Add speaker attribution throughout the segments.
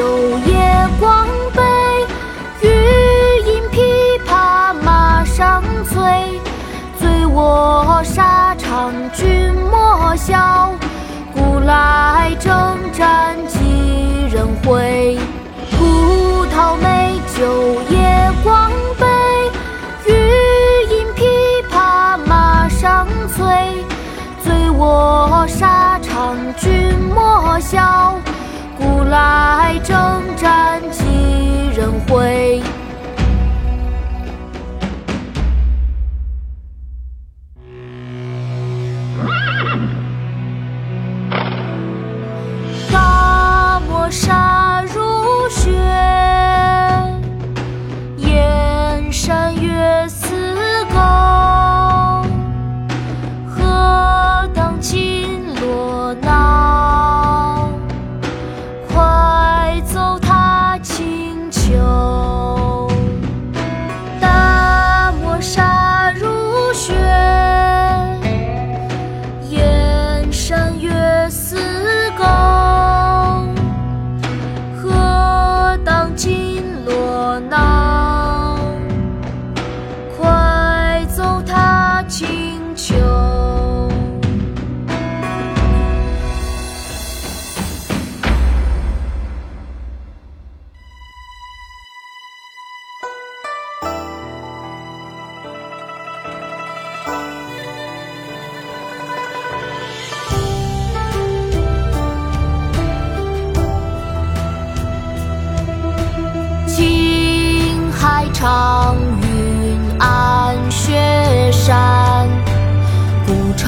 Speaker 1: 酒夜光杯欲饮琵琶马上催醉卧沙场君莫笑古来征战几人回葡萄美酒夜光杯欲饮琵琶马上催醉卧沙场君莫笑古来征战几人回？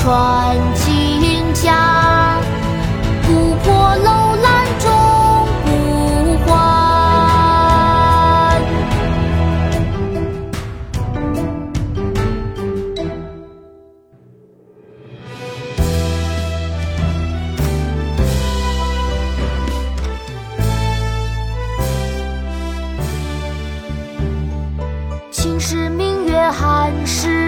Speaker 1: 穿金甲，不破楼兰终不还。秦时明月汉时，